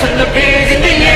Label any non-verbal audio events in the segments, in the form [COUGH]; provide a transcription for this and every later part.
成了别人的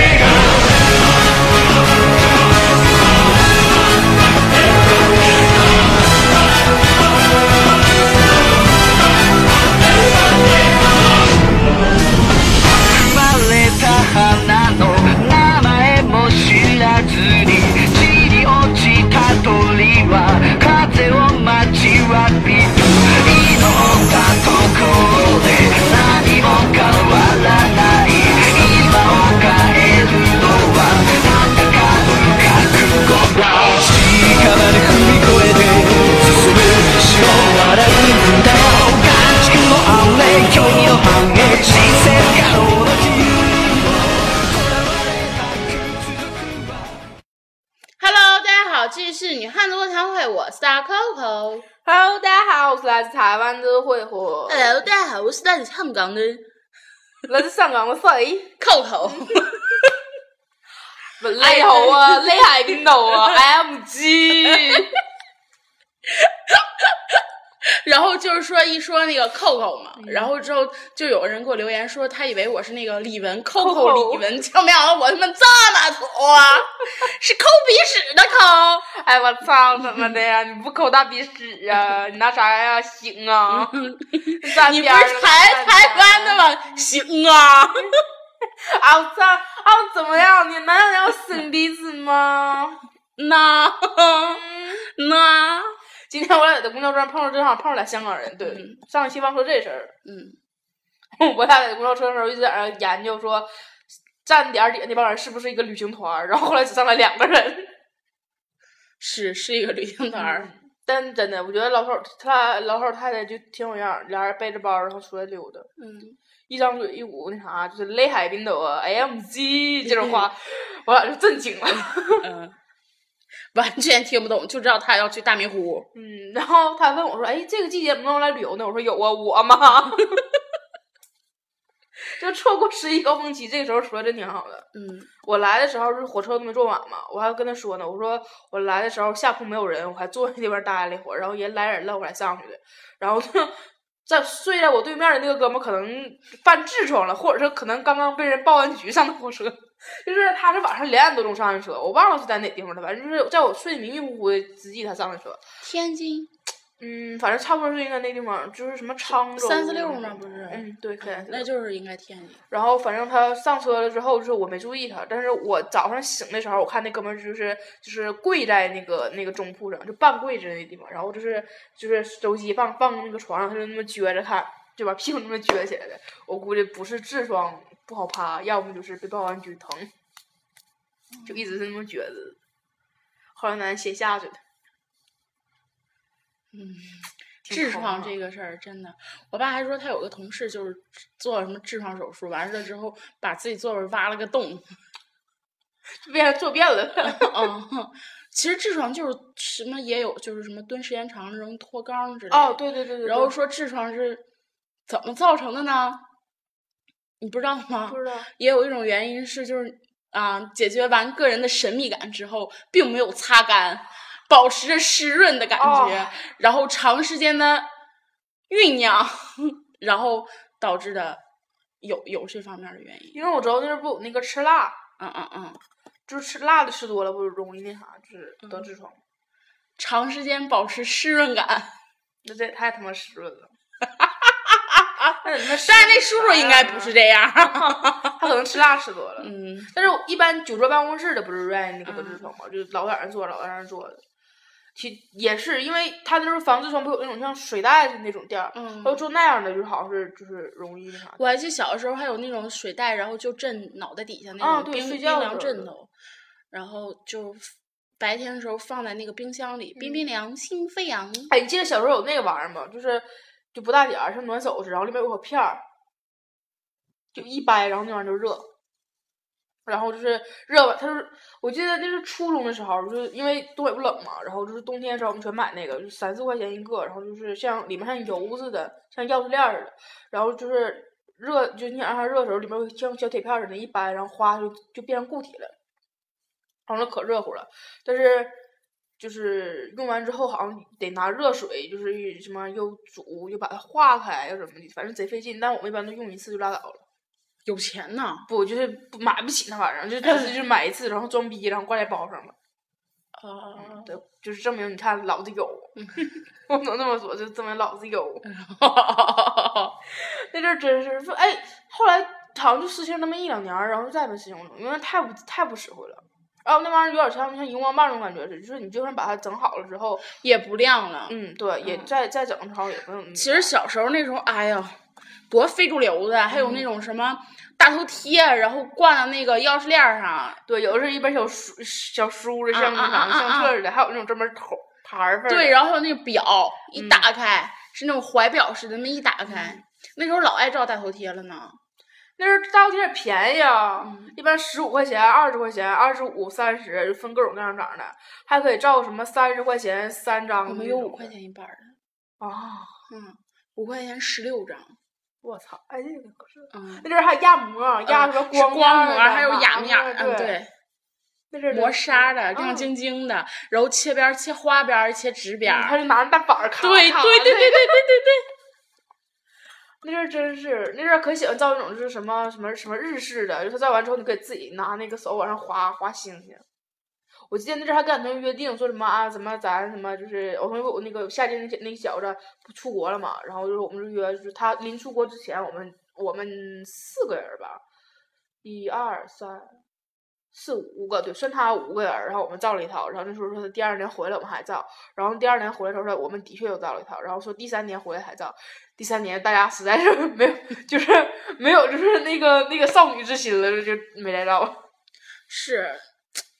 香港的来自香港的谁？Coco。[LAUGHS] 不雷猴啊，你喺边度啊，MG。[LAUGHS] 然后就是说一说那个 Coco 嘛，然后之后就有人给我留言说他以为我是那个李玟 Coco Coco 李玟，结果没想到我他妈这么土啊，是抠鼻屎的抠。[LAUGHS] 哎，我操，怎么的呀？你不抠大鼻屎啊？你拿啥呀？行啊！[LAUGHS] 你不是台台湾的？吗？行啊，[LAUGHS] 啊，我操！啊，怎么样？你难道要生鼻子吗？那那今天我俩在公交车上碰到，正好碰到俩香港人。对，嗯上一期忘说这事儿。嗯，[LAUGHS] 我俩在公交车的时候一直在那研究说，站点儿底下那帮人是不是一个旅行团儿？然后后来只上来两个人。是是一个旅行团儿。但真的，我觉得老头儿他老头儿太太就挺有样儿，俩人背着包然后出来溜达，嗯，一张嘴一股那啥，就是雷海冰斗啊，AMG 这种话，[LAUGHS] 我俩就震惊了。嗯，完全听不懂，就知道他要去大明湖。嗯，然后他问我说：“哎，这个季节能不能来旅游呢？”我说：“有啊，我嘛。[LAUGHS] ”就错过十一高峰期，这个时候出来真挺好的。嗯我来的时候是火车都没坐满嘛，我还跟他说呢，我说我来的时候下铺没有人，我还坐那地方待了一会儿，然后人来人了，我才上去的。然后就 [LAUGHS] 在睡在我对面的那个哥们可能犯痔疮了，或者是可能刚刚被人报完局上的火车，[LAUGHS] 就是他是晚上两点多钟上的车，我忘了是在哪地方了，反正就是在我睡得迷迷糊糊的之际他上的车。天津嗯，反正差不多是应该那地方，就是什么沧州三四六吗？不是，嗯，对，三四六。那就是应该天津。然后反正他上车了之后，就是我没注意他，但是我早上醒的时候，我看那哥们儿就是就是跪在那个那个中铺上，就半跪着那地方，然后就是就是手机放放那个床上，他就那么撅着看，就把屁股那么撅起来的。我估计不是痔疮不好趴，要么就是被抱完局疼，就一直是那么觉得。后来咱先下去的。嗯，[LAUGHS] 痔疮这个事儿真的，我爸还说他有个同事就是做什么痔疮手术，完事了之后把自己座位挖了个洞。[LAUGHS] 就变坐便了。[LAUGHS] 嗯，其实痔疮就是什么也有，就是什么蹲时间长容易脱肛之类的。哦，对对对对。然后说痔疮是怎么造成的呢？你不知道吗？不知道。也有一种原因是，就是啊，解决完个人的神秘感之后，并没有擦干，保持着湿润的感觉，哦然后长时间的酝酿，[LAUGHS] 然后导致的有有这方面的原因。因为我知道那是不有那个吃辣，嗯嗯嗯，就是吃辣的吃多了不容易那啥，就是得痔疮。长时间保持湿润感。那这也太他妈湿润了。[LAUGHS] [LAUGHS] 那但是那叔叔应该不是这样。[LAUGHS] 他可能吃辣吃多了。嗯，但是我一般酒桌办公室的不是愿意那个得痔疮吗？就老在那儿坐，老在那儿坐的。其也是因为他那时候防痔疮不有那种像水袋子那种垫儿，嗯他就做那样的，就是好像是就是容易那啥。我还记得小的时候还有那种水袋，然后就枕脑袋底下那种冰、冰凉枕头，然后就白天的时候放在那个冰箱里，冰冰凉，心飞扬。哎，你记得小时候有那个玩意儿吗？就是就不大点儿，像暖手似的，然后里面有个片儿，就一掰，然后那玩意儿就热。然后就是热吧，它是我记得那是初中的时候，就是因为东北不冷嘛，然后就是冬天的时候我们全买那个，就三四块钱一个，然后就是像里面像油似的，像钥匙链似的，然后就是热，就你想让它热的时候，里面像小铁片似的，一掰，然后哗就就变成固体了，然后可热乎了，但是就是用完之后好像得拿热水，就是什么又煮又把它化开又怎么的，反正贼费劲。但我们一般都用一次就拉倒了。有钱呐。不就是不买不起那玩意儿，就只是就是买一次，然后装逼，然后挂在包上了。啊，对，就是证明你看老子有，[LAUGHS] 我能这么说，就证明老子有。[LAUGHS] 那阵儿真是说，哎，后来好像就实行那么一两年，然后就再也没实行过，因为太不太不实惠了。然后那玩意儿有点像像荧光棒那种感觉似的，就是你就算把它整好了之后，也不亮了。嗯，对，也嗯再再整的时候也不用。其实小时候那时候，哎呀，多非主流的，还有那种什么大头贴，然后挂在那个钥匙链儿上。对，有的是一本小书小书的，像那啥相册似的，还有那种专门头牌儿。对，然后还有那个表，一嗯打开、是那种怀表似的，那么一打开，那时候老爱照大头贴了呢。那时候大头贴也便宜啊，嗯一般十五块钱、二十块钱、二十五、三十，就分各种各样长的，还可以照什么三十块钱三张。我们有五块。钱一板儿的，啊！嗯，五块钱十六张，我操！哎，这个可是。嗯，那阵儿还压膜，压什光光膜，还有哑面儿，嗯，对。对，那阵儿磨砂的，亮嗯晶晶的，然后切边儿、切花边儿、切直边儿。他就拿着大板儿咔对咔对对对对对对对。那阵儿真是，那阵儿可喜欢造那种就是什么什么什么日式的，就他造完之后，你可以自己拿那个手往上划划星星。我记得那阵儿还跟俺同学约定说什么啊，什么咱什么就是我同学我那个夏天那那小子不出国了嘛，然后就是我们就约就是他临出国之前，我们我们四个人吧，一二三四五个，对，算他五个人，然后我们造了一套，然后那时候说他第二年回来我们还造，然后第二年回来的时候说我们的确又造了一套，然后说第三年回来还造，第三年大家实在是没有，就是没有就是那个那个少女之心了，就没来造。是，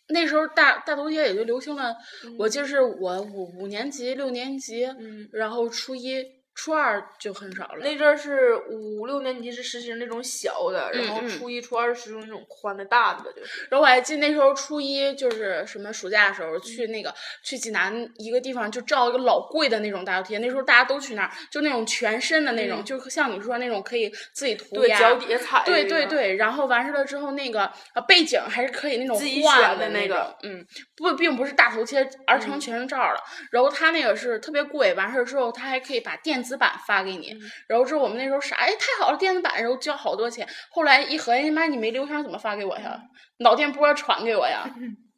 那时候大大头贴也就流行了，嗯我记得是我五五年级、六年级，嗯，然后初一、初二就很少了。那阵儿是五六年级是实行那种小的，然后初一、初二是实行那种宽的大的，就是。然后我还记得那时候初一就是什么暑假的时候嗯去那个去济南一个地方就照一个老贵的那种大头贴，那时候大家都去那儿，就那种全身的那种，嗯就像你说那种可以自己涂对，鸦。脚底下踩的对，对对，然后完事了之后，那个呃背景还是可以那种自己换选的那那个种，嗯，不，并不是大头贴，而成嗯全身照了。然后他那个是特别贵，完事儿之后他还可以把电子版发给你。嗯然后之后我们那时候啥，哎，太好了，电子版，然后交好多钱。后来一合计，妈，你没留箱怎么发给我呀？脑电波传给我呀？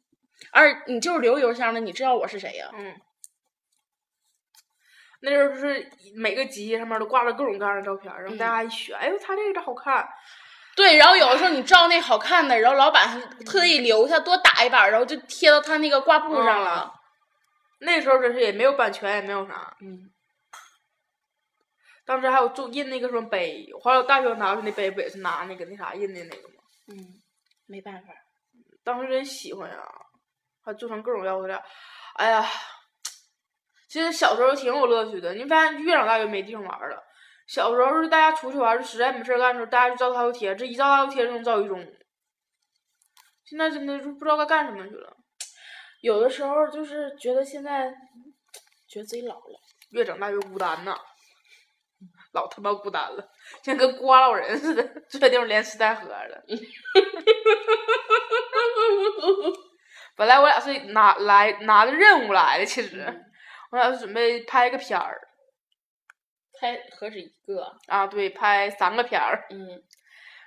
[LAUGHS] 而你就是留邮箱的，你知道我是谁呀？嗯。那时候就是每个集上面都挂着各种各样的照片，然后大嗯家一选，哎呦，他这个好看，对，然后有的时候你照那好看的，然后老板还特意留下多打一版，然后就贴到他那个挂布上了。那时候真是也没有版权，也没有啥。嗯，当时还有做印那个什么碑，后来我大学拿去那碑不也是拿那个那啥印的那个吗？嗯，没办法。当时真喜欢呀，还做成各种样子的。哎呀，其实小时候挺有乐趣的。你发现越长大越没地方玩了。小时候是大家出去玩儿，就实在没事儿干的时候，大家就照大头贴，这一照大头贴就能照一中午。现在真的就不知道该干什么去了。有的时候就是觉得现在觉得自己老了。越长大越孤单呐，老他妈孤单了，像跟瓜老人似的，坐在地方连吃带喝的。[LAUGHS] 本来我俩是拿来拿着任务来的，其实、我俩是准备拍个片儿拍何止一个？啊，对，拍三个片儿，嗯，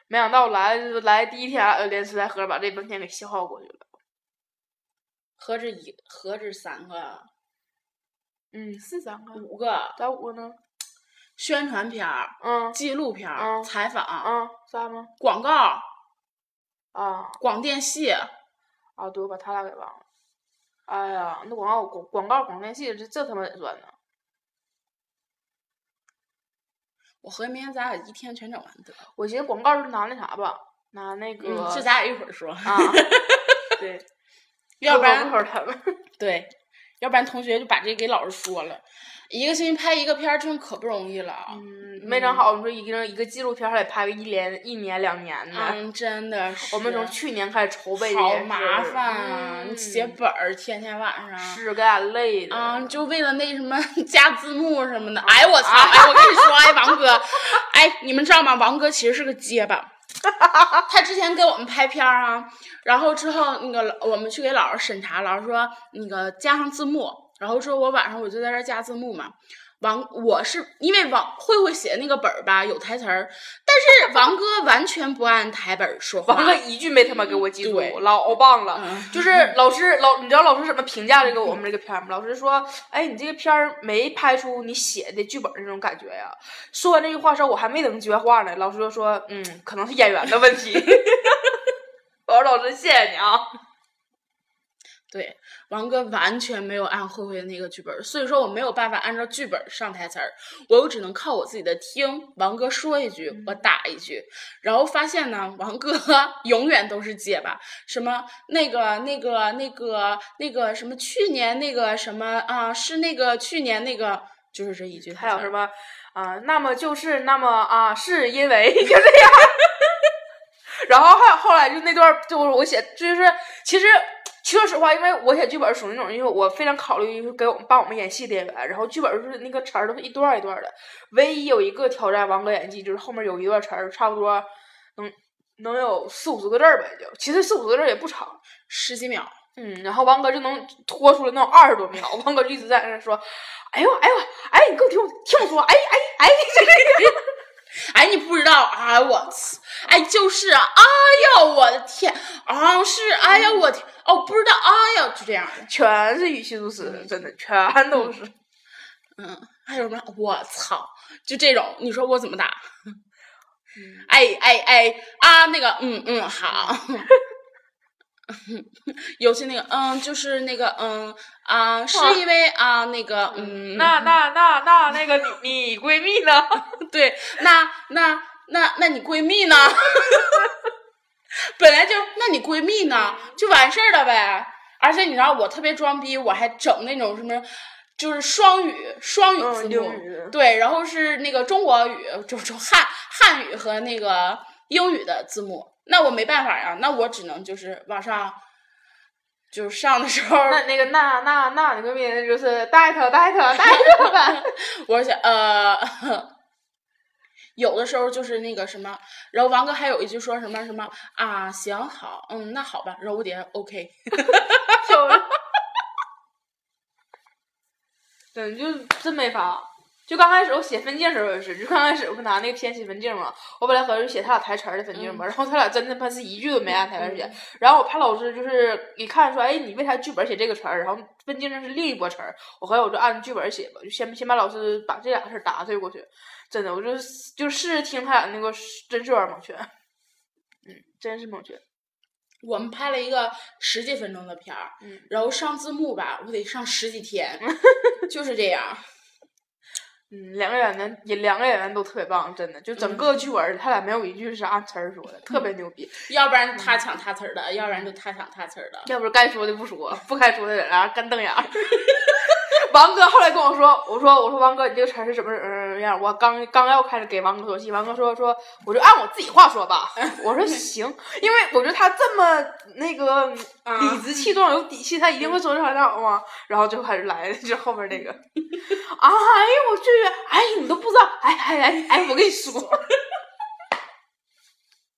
没想到来来第一天连吃带喝，把这半天给消耗过去了。何止一，何止三个？嗯，是三个，五个咋五个呢？宣传片儿、嗯纪录片儿、嗯采访、嗯，仨吗？广告、啊广电系。啊，对，我把他俩给忘了。哎呀，那广告广广告广电系这这他妈得算呢？我合计明天咱俩一天全整完得了。我寻思广告是拿那啥吧，拿那个、嗯，这咱俩一会儿说。啊，[LAUGHS] 对，要不然会他们。对，要不然同学就把这给老师说了。一个星期拍一个片儿，真可不容易了。嗯，没整好，你说一个一个纪录片还得拍个一年、一年、两年呢。嗯，真的是。我们从去年开始筹备好麻烦啊！你写嗯本儿，天天晚上。是给俺累的。啊，就为了那什么 [LAUGHS] 加字幕什么的，哎我操！哎，我跟你说，哎王哥，哎你们知道吗？王哥其实是个结巴，[LAUGHS] 他之前给我们拍片儿啊，然后之后那个我们去给老师审查，老师说那个加上字幕，然后之后我晚上我就在这儿加字幕嘛，王，我是因为王慧慧写的那个本儿吧有台词儿，但是王哥完全不按台本说话。王哥一句没他妈给我记住，老棒了。嗯就是老师老，你知道老师怎么评价这个我们这个片儿吗？老师说：“哎，你这个片儿没拍出你写的剧本那种感觉呀。”说完这句话之后，我还没等接话呢，老师就说：“嗯，可能是演员的问题。[LAUGHS] ”我说：“老师，谢谢你啊。对，王哥完全没有按慧慧的那个剧本，所以说我没有办法按照剧本上台词儿，我又只能靠我自己的听。王哥说一句，我打一句，然后发现呢，王哥 [LAUGHS] 永远都是结巴，什么那个那个那个那个什么去年那个什么啊，是那个去年那个，就是这一句”。还有什么啊、那么就是那么啊，是因为 [LAUGHS] 就这样。[LAUGHS] 然后还有后来就那段，就是我写，就是其实说实话，因为我写剧本属于那种，因为我非常考虑给我们帮我们演戏的演员，然后剧本是那个词儿都是一段一段的。唯一有一个挑战王哥演技，就是后面有一段词儿，差不多能能有四五十个字儿吧，也就其实四五十个字儿也不长。十几秒，嗯，然后王哥就能拖出来那种二十多秒，王哥就一直在那说：“哎呦，哎呦，哎，你给我听我听我说，哎哎哎，就这个。”哎，你不知道啊？我操！哎，就是啊！哎呦，我的天！啊，是！哎呀，我天！哦，不知道！哎呀，就这样的。全是语气助词，真的全都是。嗯，还有什么？我操！就这种，你说我怎么打？哎哎哎啊！那个，嗯嗯，好。[LAUGHS] 尤其那个，嗯，就是那个，嗯啊，是因为啊，那个，嗯，那那那那那个你你闺蜜呢？[LAUGHS] 对，那那那那你闺蜜呢？[LAUGHS] 本来就，那你闺蜜呢？就完事儿了呗。而且你知道我特别装逼，我还整那种什么，就是双语双语字嗯，幕。对，然后是那个中国语，就就汉汉语和那个英语的字幕。那我没办法呀，那我只能就是往上，就是上的时候，那那个那那那你闺蜜那就是带她带她带她吧。[LAUGHS] 我想呃，有的时候就是那个什么，然后王哥还有一句说什么什么啊，行好，嗯，那好吧，然后我点 OK，[LAUGHS] 就是，[LAUGHS] 真就真没法。就刚开始我写分镜时候也是，就刚开始我不拿那个偏写分镜嘛，我本来合计写他俩台词儿的分镜嘛，然后他俩真的他妈是一句都没按台词儿写，然后我怕老师就是一看说，哎，你为啥剧本写这个词儿，然后分镜上是另一波词儿，我合计我就按剧本写吧，就先先把老师把这俩事儿打碎过去，真的，我就就试着听他俩那个真是有点蒙圈，嗯，真是蒙圈，我们拍了一个十几分钟的片儿，嗯。然后上字幕吧，我得上十几天，[LAUGHS] 就是这样。嗯，两个演员也两个演员都特别棒，真的，就整个剧本儿他俩没有一句是按词儿说的，特别牛逼。[LAUGHS] 要不然他抢他词儿的，要不然就他抢他词儿的。要不是该说的不说，不该说的在那干瞪眼儿。[LAUGHS] 王哥后来跟我说，我说我说王哥，你这个词儿是什么嗯样？我刚刚要开始给王哥说戏，王哥说说我就按我自己话说吧。[LAUGHS] 我说行，因为我觉得他这么那个啊理直气壮、有底气，他一定会说这好好嘛。然后就开始来了，就后面那个，[LAUGHS] 哎呦我去，哎你都不知道，哎哎哎哎，我跟你说，[LAUGHS]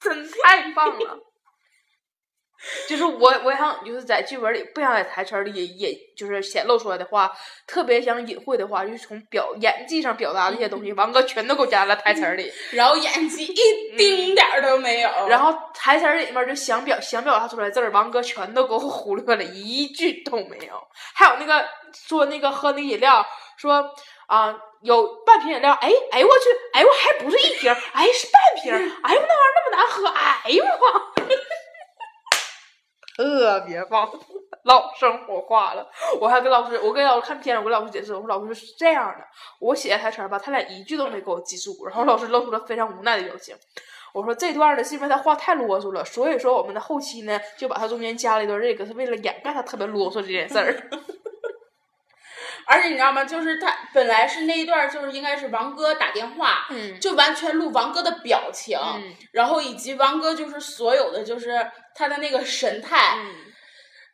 真太棒了。就是我，我想就是在剧本里，不想在台词里也，也就是显露出来的话，特别想隐晦的话，就是从表演技上表达这些东西，王哥全都给我加了台词里。然后演技一丁点儿都没有。然后台词里面就想表想表达出来字儿，王哥全都给我忽略了，一句都没有。还有那个说那个喝那饮料，说啊、有半瓶饮料，哎哎我去，哎我还不是一瓶，哎是半瓶，哎呦那玩意儿那么难喝，哎呦我。特别棒，老生活化了。我还跟老师，我跟老师看片，我跟老师解释，我说老师是这样的，我写的台词吧，他俩一句都没给我记住，然后老师露出了非常无奈的表情。我说这段呢是因为他话太啰嗦了，所以说我们的后期呢就把他中间加了一段这个，是为了掩盖他特别啰嗦这件事儿。而且你知道吗？就是他本来是那一段，就是应该是王哥打电话，嗯就完全录王哥的表情，嗯然后以及王哥就是所有的就是他的那个神态。嗯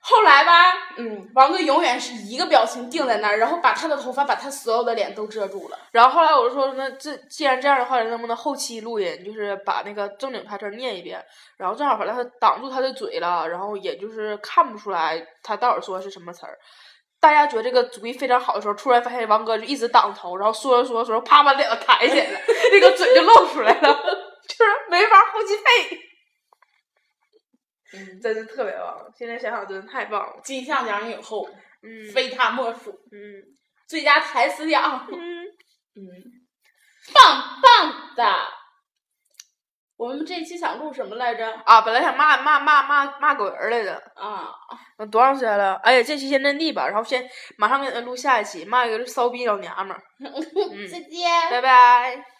后来吧，嗯，王哥永远是一个表情定在那儿，然后把他的头发把他所有的脸都遮住了。然后后来我就说，那这既然这样的话，能不能后期录音，就是把那个正经台词念一遍，然后正好把他挡住他的嘴了，然后也就是看不出来他到底说的是什么词儿。大家觉得这个主意非常好的时候，突然发现王哥就一直挡头，然后说着说着说着，啪把脸都抬起来了，那个嘴就露出来了，[LAUGHS] 就是没法后期配。嗯，真是特别棒，现在想想真的太棒了。金像奖影后嗯非他莫属，嗯最佳台词奖，嗯，嗯，棒棒的。我们这一期想录什么来着？啊，本来想骂骂骂骂骂狗人来着，啊，那多长时间了？哎呀，这期先阵地吧，然后先马上给你们录下一期，骂一个骚逼老娘们儿，[LAUGHS] 再见。拜拜。